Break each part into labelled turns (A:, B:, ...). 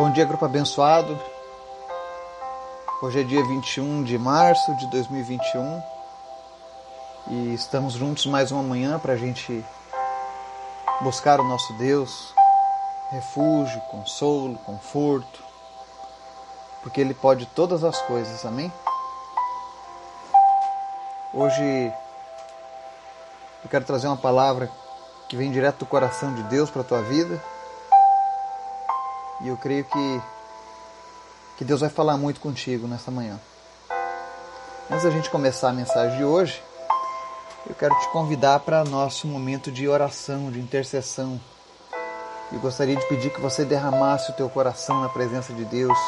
A: Bom dia, grupo abençoado. Hoje é dia 21 de março de 2021 e estamos juntos mais uma manhã para a gente buscar o nosso Deus, refúgio, consolo, conforto, porque Ele pode todas as coisas, amém? Hoje eu quero trazer uma palavra que vem direto do coração de Deus para a tua vida e eu creio que, que Deus vai falar muito contigo nessa manhã. Antes da gente começar a mensagem de hoje, eu quero te convidar para nosso momento de oração, de intercessão. Eu gostaria de pedir que você derramasse o teu coração na presença de Deus.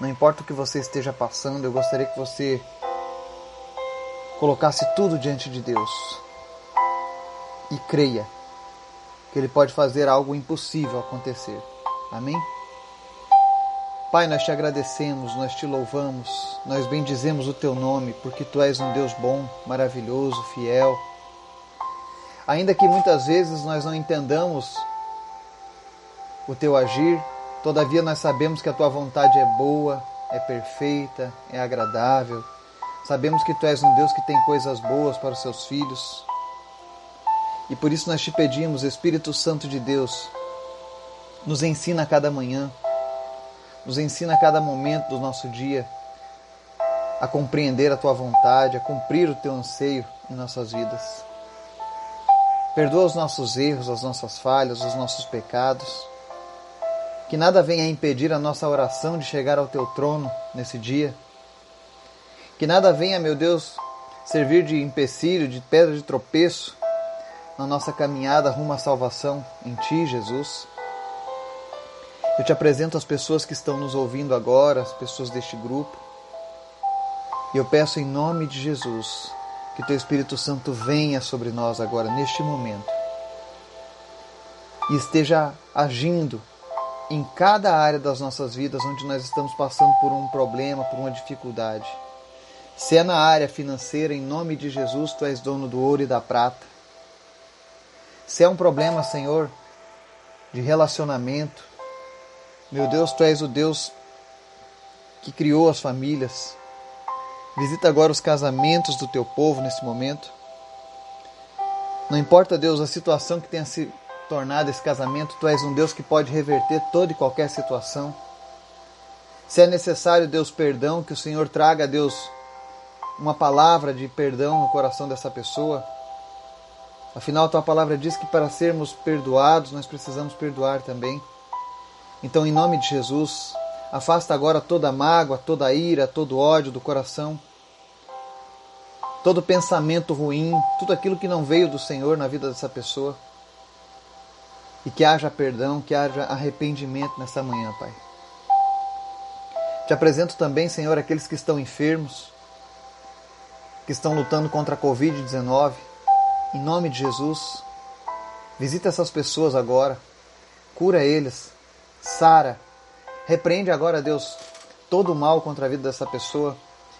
A: Não importa o que você esteja passando, eu gostaria que você colocasse tudo diante de Deus e creia que Ele pode fazer algo impossível acontecer. Amém? Pai, nós te agradecemos, nós te louvamos, nós bendizemos o teu nome, porque tu és um Deus bom, maravilhoso, fiel. Ainda que muitas vezes nós não entendamos o teu agir, todavia nós sabemos que a tua vontade é boa, é perfeita, é agradável. Sabemos que tu és um Deus que tem coisas boas para os seus filhos. E por isso nós te pedimos, Espírito Santo de Deus, nos ensina a cada manhã, nos ensina a cada momento do nosso dia a compreender a tua vontade, a cumprir o teu anseio em nossas vidas. Perdoa os nossos erros, as nossas falhas, os nossos pecados. Que nada venha impedir a nossa oração de chegar ao teu trono nesse dia. Que nada venha, meu Deus, servir de empecilho, de pedra de tropeço na nossa caminhada rumo à salvação em Ti, Jesus. Eu te apresento as pessoas que estão nos ouvindo agora, as pessoas deste grupo. E eu peço em nome de Jesus que teu Espírito Santo venha sobre nós agora, neste momento, e esteja agindo em cada área das nossas vidas onde nós estamos passando por um problema, por uma dificuldade. Se é na área financeira, em nome de Jesus, tu és dono do ouro e da prata. Se é um problema, Senhor, de relacionamento, meu Deus, tu és o Deus que criou as famílias. Visita agora os casamentos do teu povo nesse momento. Não importa, Deus, a situação que tenha se tornado esse casamento, tu és um Deus que pode reverter toda e qualquer situação. Se é necessário, Deus, perdão, que o Senhor traga, Deus, uma palavra de perdão no coração dessa pessoa. Afinal, tua palavra diz que para sermos perdoados, nós precisamos perdoar também. Então, em nome de Jesus, afasta agora toda mágoa, toda ira, todo ódio do coração, todo pensamento ruim, tudo aquilo que não veio do Senhor na vida dessa pessoa. E que haja perdão, que haja arrependimento nessa manhã, Pai. Te apresento também, Senhor, aqueles que estão enfermos, que estão lutando contra a Covid-19. Em nome de Jesus, visita essas pessoas agora, cura eles Sara. Repreende agora, Deus, todo o mal contra a vida dessa pessoa.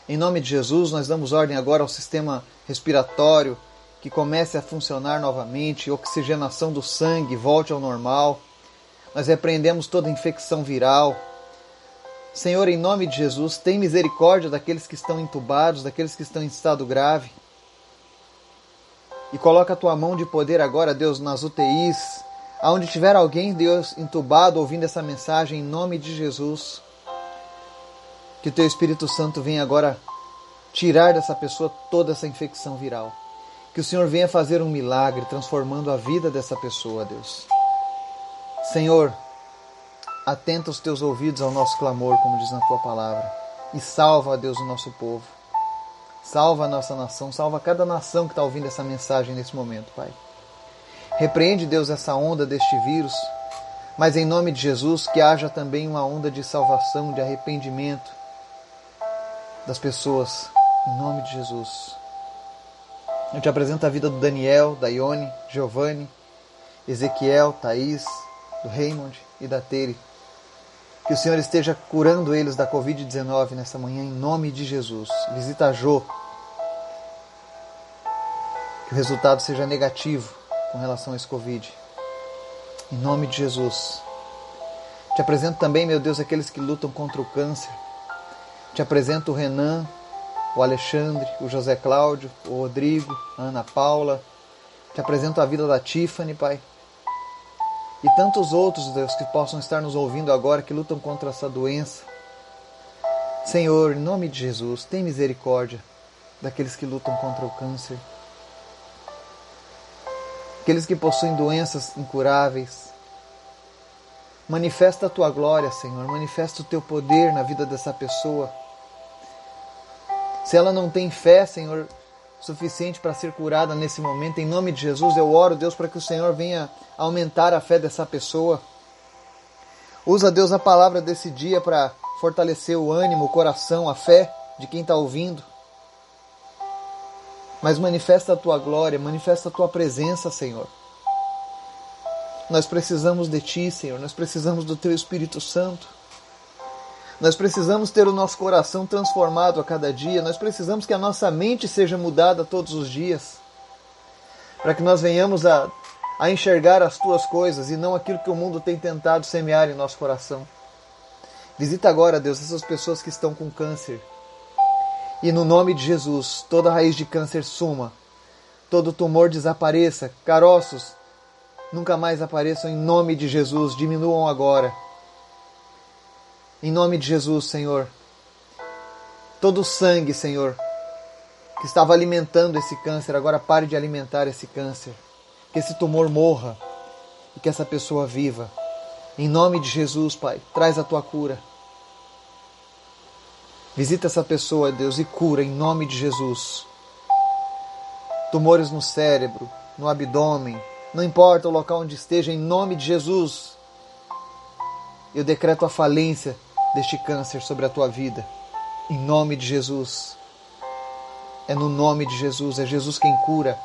A: Em nome de Jesus, nós damos ordem agora ao sistema respiratório que comece a funcionar novamente, oxigenação do sangue volte ao normal. Nós repreendemos toda infecção viral. Senhor, em nome de Jesus, tem misericórdia daqueles que estão entubados, daqueles que estão em estado grave. E coloca a tua mão de poder agora, Deus, nas UTIs, Aonde tiver alguém, Deus, entubado ouvindo essa mensagem, em nome de Jesus, que o teu Espírito Santo venha agora tirar dessa pessoa toda essa infecção viral. Que o Senhor venha fazer um milagre, transformando a vida dessa pessoa, Deus. Senhor, atenta os teus ouvidos ao nosso clamor, como diz na tua palavra, e salva, Deus, o nosso povo. Salva a nossa nação, salva cada nação que está ouvindo essa mensagem nesse momento, Pai. Repreende, Deus, essa onda deste vírus, mas em nome de Jesus que haja também uma onda de salvação, de arrependimento das pessoas, em nome de Jesus. Eu te apresento a vida do Daniel, da Ione, Giovanni, Ezequiel, Thaís, do Raymond e da Tere. Que o Senhor esteja curando eles da Covid-19 nessa manhã, em nome de Jesus. Visita a Jô. Que o resultado seja negativo com relação a esse Covid. Em nome de Jesus. Te apresento também, meu Deus, aqueles que lutam contra o câncer. Te apresento o Renan, o Alexandre, o José Cláudio, o Rodrigo, a Ana Paula. Te apresento a vida da Tiffany, Pai. E tantos outros, Deus, que possam estar nos ouvindo agora, que lutam contra essa doença. Senhor, em nome de Jesus, tem misericórdia daqueles que lutam contra o câncer. Aqueles que possuem doenças incuráveis. Manifesta a tua glória, Senhor. Manifesta o teu poder na vida dessa pessoa. Se ela não tem fé, Senhor, suficiente para ser curada nesse momento, em nome de Jesus, eu oro, Deus, para que o Senhor venha aumentar a fé dessa pessoa. Usa, Deus, a palavra desse dia para fortalecer o ânimo, o coração, a fé de quem está ouvindo. Mas manifesta a tua glória, manifesta a tua presença, Senhor. Nós precisamos de ti, Senhor, nós precisamos do teu Espírito Santo. Nós precisamos ter o nosso coração transformado a cada dia, nós precisamos que a nossa mente seja mudada todos os dias, para que nós venhamos a, a enxergar as tuas coisas e não aquilo que o mundo tem tentado semear em nosso coração. Visita agora, Deus, essas pessoas que estão com câncer. E no nome de Jesus, toda raiz de câncer suma, todo tumor desapareça, caroços nunca mais apareçam em nome de Jesus, diminuam agora. Em nome de Jesus, Senhor. Todo o sangue, Senhor, que estava alimentando esse câncer, agora pare de alimentar esse câncer. Que esse tumor morra e que essa pessoa viva. Em nome de Jesus, Pai, traz a tua cura. Visita essa pessoa, Deus, e cura em nome de Jesus. Tumores no cérebro, no abdômen, não importa o local onde esteja, em nome de Jesus. Eu decreto a falência deste câncer sobre a tua vida. Em nome de Jesus. É no nome de Jesus. É Jesus quem cura.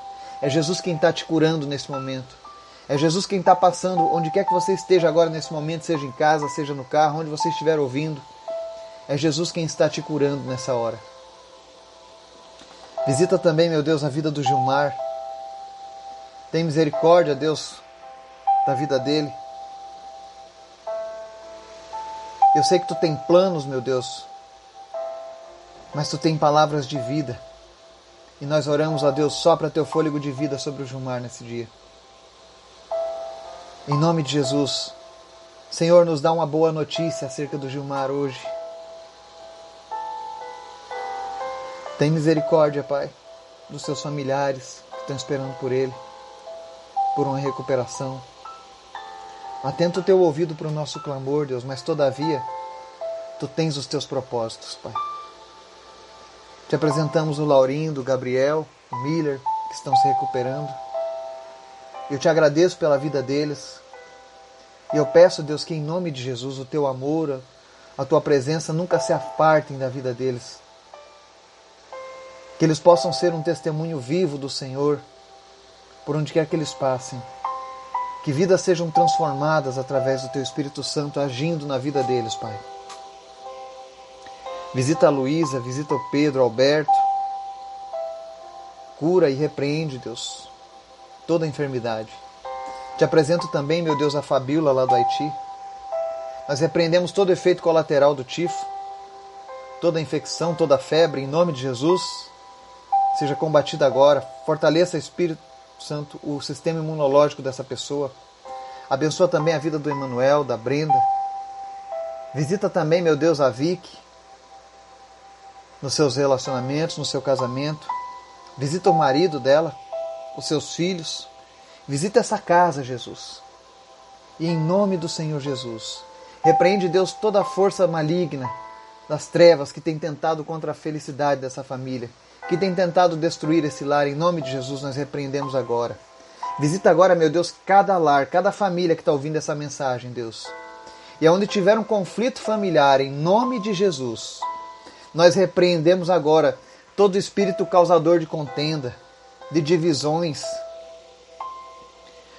A: É Jesus quem está te curando nesse momento. É Jesus quem está passando onde quer que você esteja agora nesse momento, seja em casa, seja no carro, onde você estiver ouvindo. É Jesus quem está te curando nessa hora. Visita também, meu Deus, a vida do Gilmar. Tem misericórdia, Deus, da vida dele. Eu sei que tu tem planos, meu Deus, mas tu tem palavras de vida. E nós oramos a Deus só para teu fôlego de vida sobre o Gilmar nesse dia. Em nome de Jesus, Senhor, nos dá uma boa notícia acerca do Gilmar hoje. Tem misericórdia, Pai, dos seus familiares que estão esperando por ele, por uma recuperação. Atenta o teu ouvido para o nosso clamor, Deus, mas todavia, tu tens os teus propósitos, Pai. Te apresentamos o Laurindo, o Gabriel, o Miller, que estão se recuperando. Eu te agradeço pela vida deles. E eu peço, Deus, que em nome de Jesus o teu amor, a tua presença nunca se apartem da vida deles. Que eles possam ser um testemunho vivo do Senhor por onde quer que eles passem. Que vidas sejam transformadas através do Teu Espírito Santo agindo na vida deles, Pai. Visita a Luísa, visita o Pedro, Alberto. Cura e repreende, Deus, toda enfermidade. Te apresento também, meu Deus, a Fabíola lá do Haiti. Nós repreendemos todo efeito colateral do tifo, toda infecção, toda febre, em nome de Jesus. Seja combatida agora. Fortaleça Espírito Santo o sistema imunológico dessa pessoa. Abençoa também a vida do Emanuel, da Brenda. Visita também, meu Deus, a Vicky nos seus relacionamentos, no seu casamento. Visita o marido dela, os seus filhos. Visita essa casa, Jesus. E em nome do Senhor Jesus, repreende, Deus, toda a força maligna das trevas que tem tentado contra a felicidade dessa família que tem tentado destruir esse lar, em nome de Jesus nós repreendemos agora. Visita agora, meu Deus, cada lar, cada família que está ouvindo essa mensagem, Deus. E aonde tiver um conflito familiar, em nome de Jesus, nós repreendemos agora todo espírito causador de contenda, de divisões.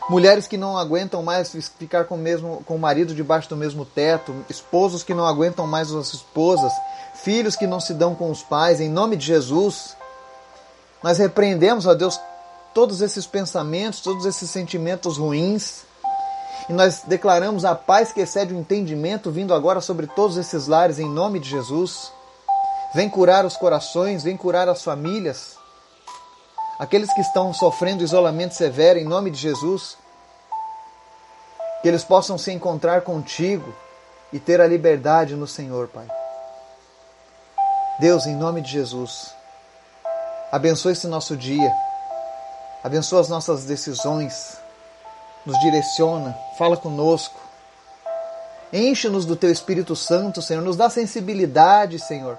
A: Mulheres que não aguentam mais ficar com o, mesmo, com o marido debaixo do mesmo teto, esposos que não aguentam mais as esposas, filhos que não se dão com os pais, em nome de Jesus, nós repreendemos, ó Deus, todos esses pensamentos, todos esses sentimentos ruins E nós declaramos a paz que excede o entendimento vindo agora sobre todos esses lares em nome de Jesus. Vem curar os corações, vem curar as famílias. Aqueles que estão sofrendo isolamento severo em nome de Jesus. Que eles possam se encontrar contigo e ter a liberdade no Senhor, Pai. Deus, em nome de Jesus, abençoe esse nosso dia. Abençoa as nossas decisões nos direciona, fala conosco. Enche-nos do teu Espírito Santo, Senhor. Nos dá sensibilidade, Senhor.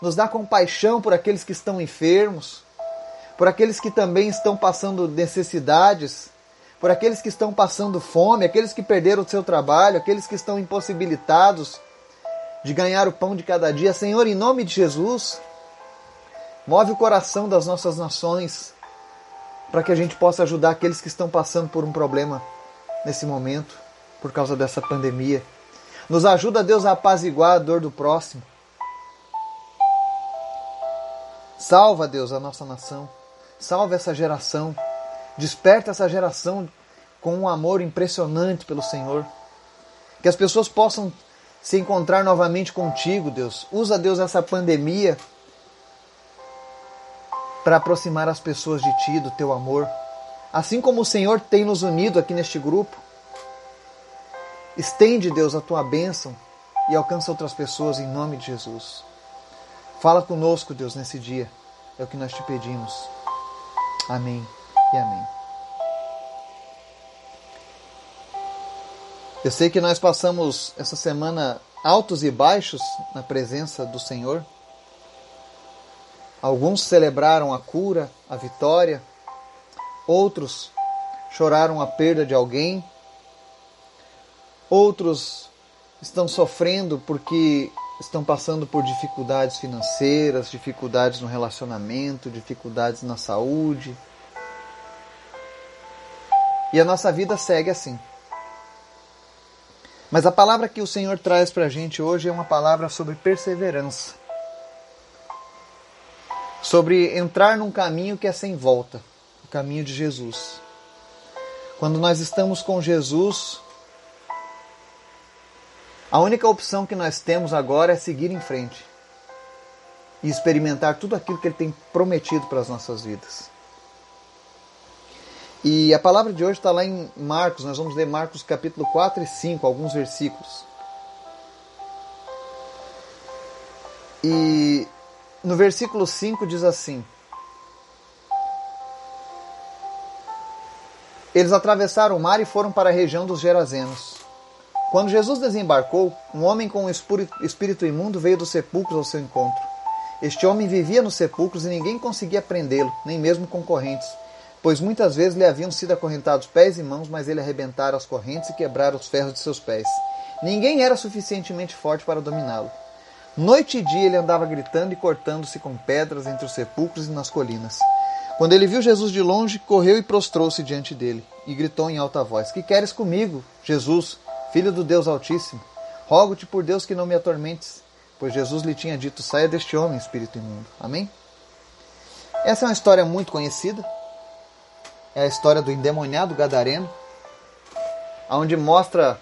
A: Nos dá compaixão por aqueles que estão enfermos, por aqueles que também estão passando necessidades, por aqueles que estão passando fome, aqueles que perderam o seu trabalho, aqueles que estão impossibilitados de ganhar o pão de cada dia. Senhor, em nome de Jesus, move o coração das nossas nações para que a gente possa ajudar aqueles que estão passando por um problema nesse momento, por causa dessa pandemia. Nos ajuda, Deus, a apaziguar a dor do próximo. Salva, Deus, a nossa nação. Salva essa geração. Desperta essa geração com um amor impressionante pelo Senhor. Que as pessoas possam se encontrar novamente contigo, Deus. Usa, Deus, essa pandemia para aproximar as pessoas de Ti, do Teu amor. Assim como o Senhor tem nos unido aqui neste grupo, estende, Deus, a Tua bênção e alcança outras pessoas em nome de Jesus. Fala conosco, Deus, nesse dia. É o que nós te pedimos. Amém e amém. Eu sei que nós passamos essa semana altos e baixos na presença do Senhor. Alguns celebraram a cura, a vitória, outros choraram a perda de alguém, outros estão sofrendo porque estão passando por dificuldades financeiras, dificuldades no relacionamento, dificuldades na saúde. E a nossa vida segue assim. Mas a palavra que o Senhor traz para a gente hoje é uma palavra sobre perseverança sobre entrar num caminho que é sem volta, o caminho de Jesus. Quando nós estamos com Jesus, a única opção que nós temos agora é seguir em frente e experimentar tudo aquilo que Ele tem prometido para as nossas vidas. E a palavra de hoje está lá em Marcos, nós vamos ler Marcos capítulo 4 e 5, alguns versículos. E no versículo 5 diz assim: Eles atravessaram o mar e foram para a região dos Gerazenos. Quando Jesus desembarcou, um homem com um espírito imundo veio dos sepulcros ao seu encontro. Este homem vivia nos sepulcros e ninguém conseguia prendê-lo, nem mesmo concorrentes, pois muitas vezes lhe haviam sido acorrentados pés e mãos, mas ele arrebentara as correntes e quebrara os ferros de seus pés. Ninguém era suficientemente forte para dominá-lo. Noite e dia ele andava gritando e cortando-se com pedras entre os sepulcros e nas colinas. Quando ele viu Jesus de longe, correu e prostrou-se diante dele e gritou em alta voz: Que queres comigo, Jesus, filho do Deus Altíssimo? Rogo-te por Deus que não me atormentes, pois Jesus lhe tinha dito: Saia deste homem, espírito imundo. Amém? Essa é uma história muito conhecida. É a história do endemoniado gadareno, onde mostra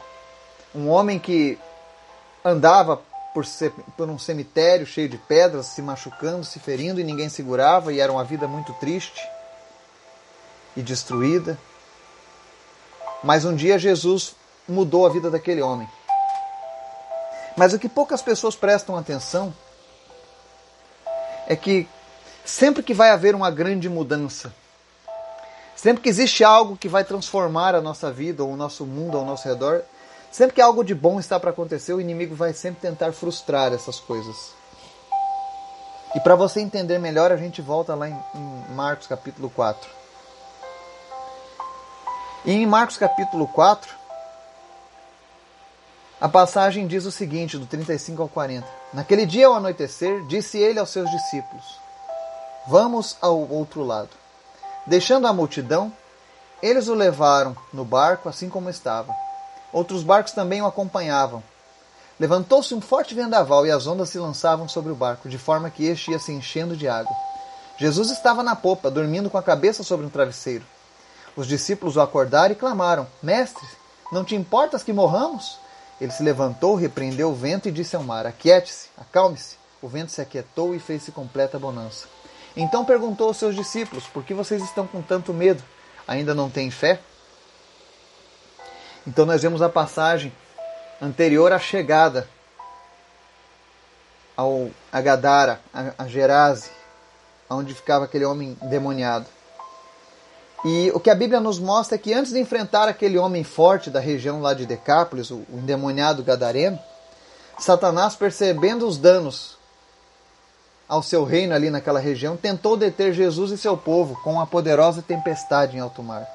A: um homem que andava por, por um cemitério cheio de pedras, se machucando, se ferindo e ninguém segurava, e era uma vida muito triste e destruída. Mas um dia Jesus mudou a vida daquele homem. Mas o que poucas pessoas prestam atenção é que sempre que vai haver uma grande mudança, sempre que existe algo que vai transformar a nossa vida, ou o nosso mundo ao nosso redor, Sempre que algo de bom está para acontecer, o inimigo vai sempre tentar frustrar essas coisas. E para você entender melhor, a gente volta lá em, em Marcos capítulo 4. E em Marcos capítulo 4, a passagem diz o seguinte, do 35 ao 40. Naquele dia ao anoitecer, disse ele aos seus discípulos: Vamos ao outro lado. Deixando a multidão, eles o levaram no barco assim como estava Outros barcos também o acompanhavam. Levantou-se um forte vendaval e as ondas se lançavam sobre o barco, de forma que este ia se enchendo de água. Jesus estava na popa, dormindo com a cabeça sobre um travesseiro. Os discípulos o acordaram e clamaram: Mestre, Não te importas que morramos? Ele se levantou, repreendeu o vento e disse ao mar: Aquiete-se, acalme-se. O vento se aquietou e fez-se completa bonança. Então perguntou aos seus discípulos: Por que vocês estão com tanto medo? Ainda não têm fé? Então nós vemos a passagem anterior à chegada ao a Gadara, a, a Gerase, onde ficava aquele homem demoniado. E o que a Bíblia nos mostra é que antes de enfrentar aquele homem forte da região lá de Decápolis, o, endemoniado gadareno, Satanás, percebendo os danos ao seu reino ali naquela região, tentou deter Jesus e seu povo com uma poderosa tempestade em alto mar.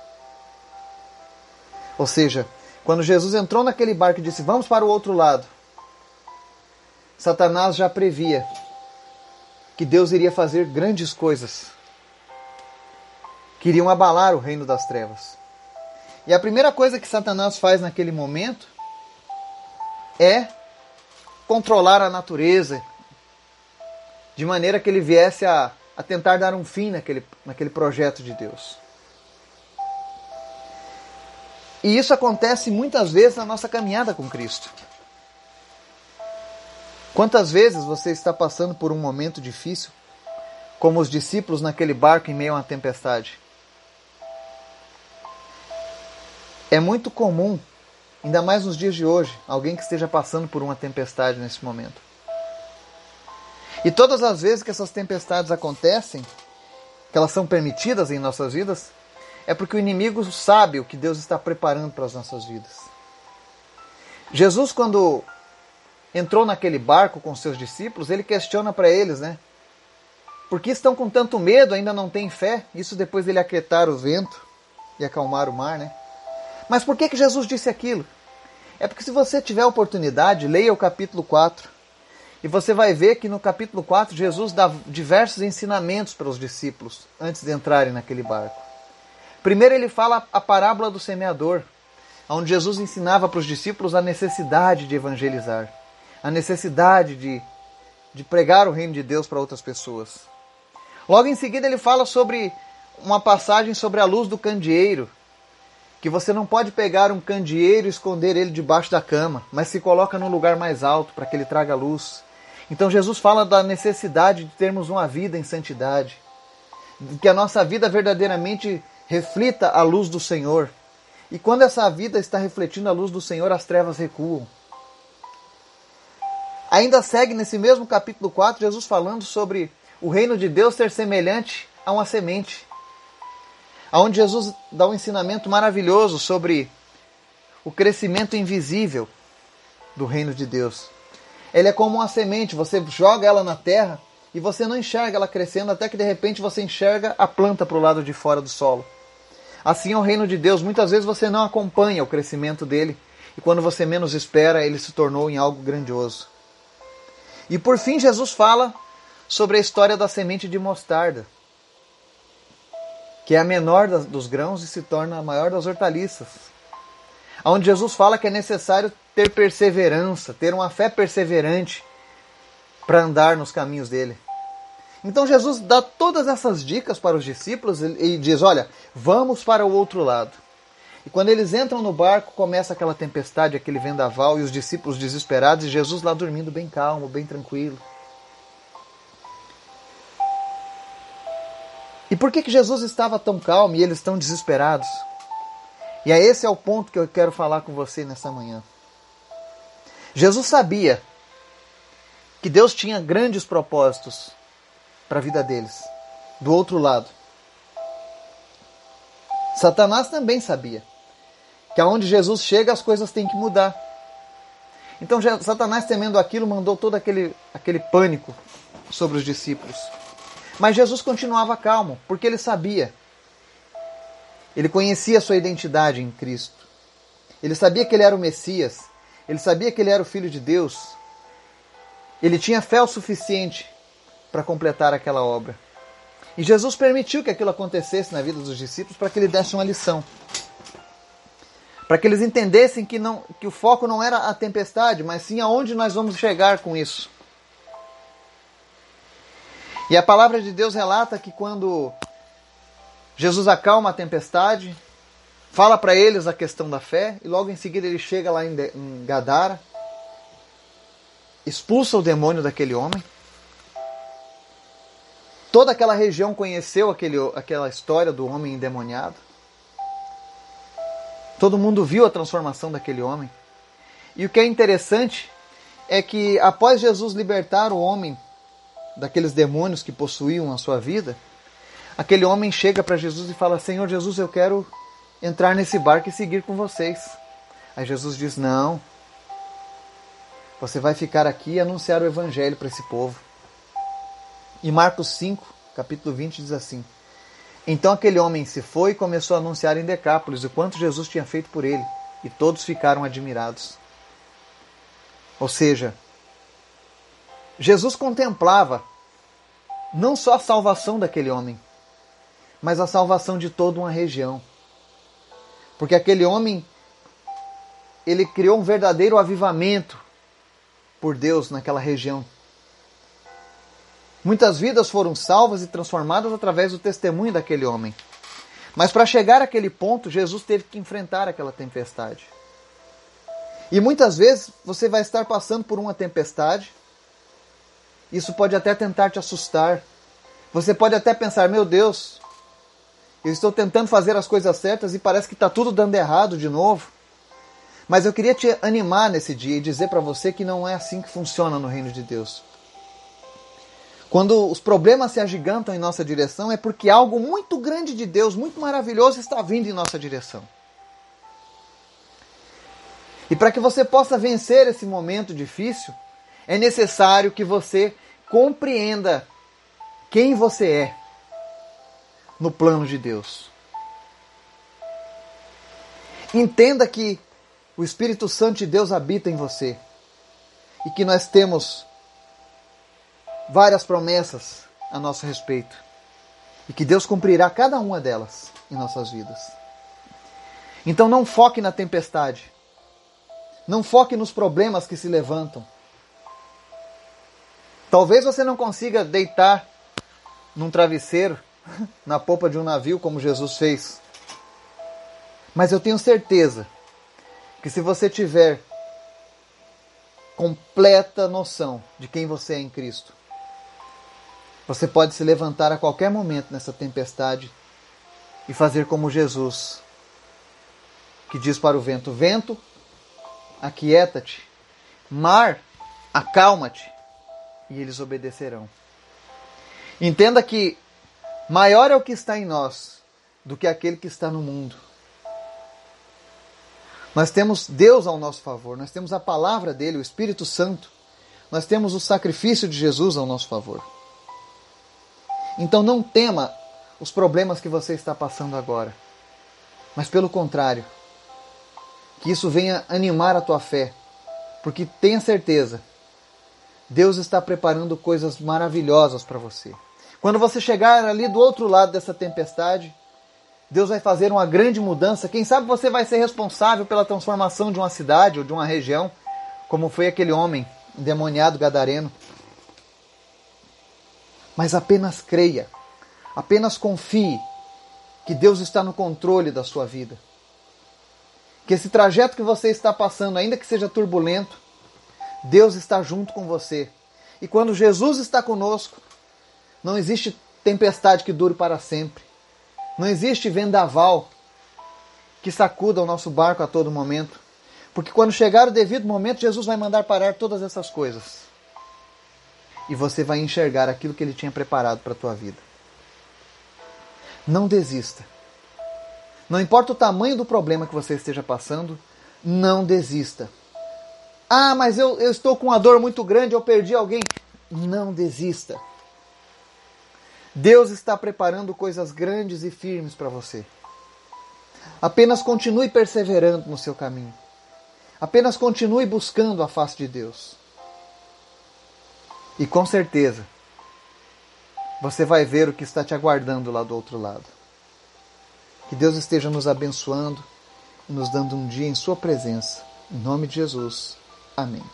A: Ou seja, quando Jesus entrou naquele barco e disse: Vamos para o outro lado, Satanás já previa que Deus iria fazer grandes coisas queriam abalar o reino das trevas. E a primeira coisa que Satanás faz naquele momento é controlar a natureza, de maneira que ele viesse a, a tentar dar um fim naquele, naquele projeto de Deus. E isso acontece muitas vezes na nossa caminhada com Cristo. Quantas vezes você está passando por um momento difícil, como os discípulos naquele barco em meio a uma tempestade? É muito comum, ainda mais nos dias de hoje, alguém que esteja passando por uma tempestade nesse momento. E todas as vezes que essas tempestades acontecem, que elas são permitidas em nossas vidas, é porque o inimigo sabe o que Deus está preparando para as nossas vidas. Jesus, quando entrou naquele barco com seus discípulos, ele questiona para eles, né? Por que estão com tanto medo, ainda não têm fé? Isso depois dele aquietar o vento e acalmar o mar, né? Mas por que, que Jesus disse aquilo? É porque se você tiver oportunidade, leia o capítulo 4. E você vai ver que no capítulo 4 Jesus dá diversos ensinamentos para os discípulos antes de entrarem naquele barco. Primeiro ele fala a parábola do semeador, onde Jesus ensinava para os discípulos a necessidade de evangelizar, a necessidade de, de pregar o reino de Deus para outras pessoas. Logo em seguida ele fala sobre uma passagem sobre a luz do candeeiro, que você não pode pegar um candeeiro e esconder ele debaixo da cama, mas se coloca num lugar mais alto para que ele traga luz. Então Jesus fala da necessidade de termos uma vida em santidade, que a nossa vida verdadeiramente reflita a luz do Senhor. E quando essa vida está refletindo a luz do Senhor, as trevas recuam. Ainda segue nesse mesmo capítulo 4 Jesus falando sobre o reino de Deus ser semelhante a uma semente onde Jesus dá um ensinamento maravilhoso sobre o crescimento invisível do reino de Deus. Ele é como uma semente, você joga ela na terra e você não enxerga ela crescendo até que de repente você enxerga a planta para o lado de fora do solo. Assim é o reino de Deus, muitas vezes você não acompanha o crescimento dele e quando você menos espera, ele se tornou em algo grandioso. E por fim, Jesus fala sobre a história da semente de mostarda que é a menor dos grãos e se torna a maior das hortaliças. Onde Jesus fala que é necessário ter perseverança, ter uma fé perseverante para andar nos caminhos dele. Então Jesus dá todas essas dicas para os discípulos e diz: Olha, vamos para o outro lado. E quando eles entram no barco, começa aquela tempestade, aquele vendaval, e os discípulos desesperados, e Jesus lá dormindo bem calmo, bem tranquilo. E por que, que Jesus estava tão calmo e eles tão desesperados? E é esse é o ponto que eu quero falar com você nessa manhã. Jesus sabia que Deus tinha grandes propósitos para a vida deles, do outro lado. Satanás também sabia que aonde Jesus chega as coisas têm que mudar. Então Satanás temendo aquilo mandou todo aquele, aquele pânico sobre os discípulos. Mas Jesus continuava calmo, porque ele sabia. Ele conhecia sua identidade em Cristo. Ele sabia que ele era o Messias. Ele sabia que ele era o Filho de Deus. Ele tinha fé o suficiente para completar aquela obra. E Jesus permitiu que aquilo acontecesse na vida dos discípulos para que ele desse uma lição. Para que eles entendessem que, não, que o foco não era a tempestade, mas sim aonde nós vamos chegar com isso. E a palavra de Deus relata que quando Jesus acalma a tempestade, fala para eles a questão da fé e logo em seguida ele chega lá em Gadara, expulsa o demônio daquele homem. Toda aquela região conheceu aquele, aquela história do homem endemoniado. Todo mundo viu a transformação daquele homem. E o que é interessante é que após Jesus libertar o homem daqueles demônios que possuíam a sua vida, aquele homem chega para Jesus e fala: Senhor Jesus, eu quero entrar nesse barco e seguir com vocês. Aí Jesus diz: Não, você vai ficar aqui e anunciar o evangelho para esse povo. E Marcos 5, capítulo 20, diz assim: Então aquele homem se foi e começou a anunciar em Decápolis o quanto Jesus tinha feito por ele, e todos ficaram admirados. Ou seja, Jesus contemplava não só a salvação daquele homem, mas a salvação de toda uma região. Porque aquele homem ele criou um verdadeiro avivamento por Deus naquela região. Muitas vidas foram salvas e transformadas através do testemunho daquele homem. Mas para chegar àquele ponto, Jesus teve que enfrentar aquela tempestade. E muitas vezes você vai estar passando por uma tempestade. Isso pode até tentar te assustar. Você pode até pensar: meu Deus, eu estou tentando fazer as coisas certas e parece que está tudo dando errado de novo. Mas eu queria te animar nesse dia e dizer para você que não é assim que funciona no reino de Deus. Quando os problemas se agigantam em nossa direção, é porque algo muito grande de Deus, muito maravilhoso, está vindo em nossa direção. E para que você possa vencer esse momento difícil, é necessário que você compreenda quem você é no plano de Deus. Entenda que o Espírito Santo de Deus habita em você e que nós temos várias promessas a nosso respeito e que Deus cumprirá cada uma delas em nossas vidas. Então não foque na tempestade, não foque nos problemas que se levantam. Talvez você não consiga deitar num travesseiro na popa de um navio como Jesus fez. Mas eu tenho certeza que se você tiver completa noção de quem você é em Cristo, você pode se levantar a qualquer momento nessa tempestade e fazer como Jesus, que diz para o vento: Vento, aquieta-te, mar, acalma-te, e eles obedecerão. Entenda que maior é o que está em nós do que aquele que está no mundo. Nós temos Deus ao nosso favor, nós temos a palavra dele, o Espírito Santo, nós temos o sacrifício de Jesus ao nosso favor. Então não tema os problemas que você está passando agora, mas pelo contrário, que isso venha animar a tua fé, porque tenha certeza, Deus está preparando coisas maravilhosas para você. Quando você chegar ali do outro lado dessa tempestade, Deus vai fazer uma grande mudança. Quem sabe você vai ser responsável pela transformação de uma cidade ou de uma região, como foi aquele homem endemoniado gadareno. Mas apenas creia, apenas confie que Deus está no controle da sua vida. Que esse trajeto que você está passando, ainda que seja turbulento, Deus está junto com você. E quando Jesus está conosco, não existe tempestade que dure para sempre. Não existe vendaval que sacuda o nosso barco a todo momento. Porque quando chegar o devido momento, Jesus vai mandar parar todas essas coisas. E você vai enxergar aquilo que ele tinha preparado para a tua vida. Não desista. Não importa o tamanho do problema que você esteja passando, não desista. Ah, mas eu, eu estou com uma dor muito grande, eu perdi alguém. Não desista. Deus está preparando coisas grandes e firmes para você. Apenas continue perseverando no seu caminho. Apenas continue buscando a face de Deus. E com certeza, você vai ver o que está te aguardando lá do outro lado. Que Deus esteja nos abençoando e nos dando um dia em Sua presença. Em nome de Jesus. Amém.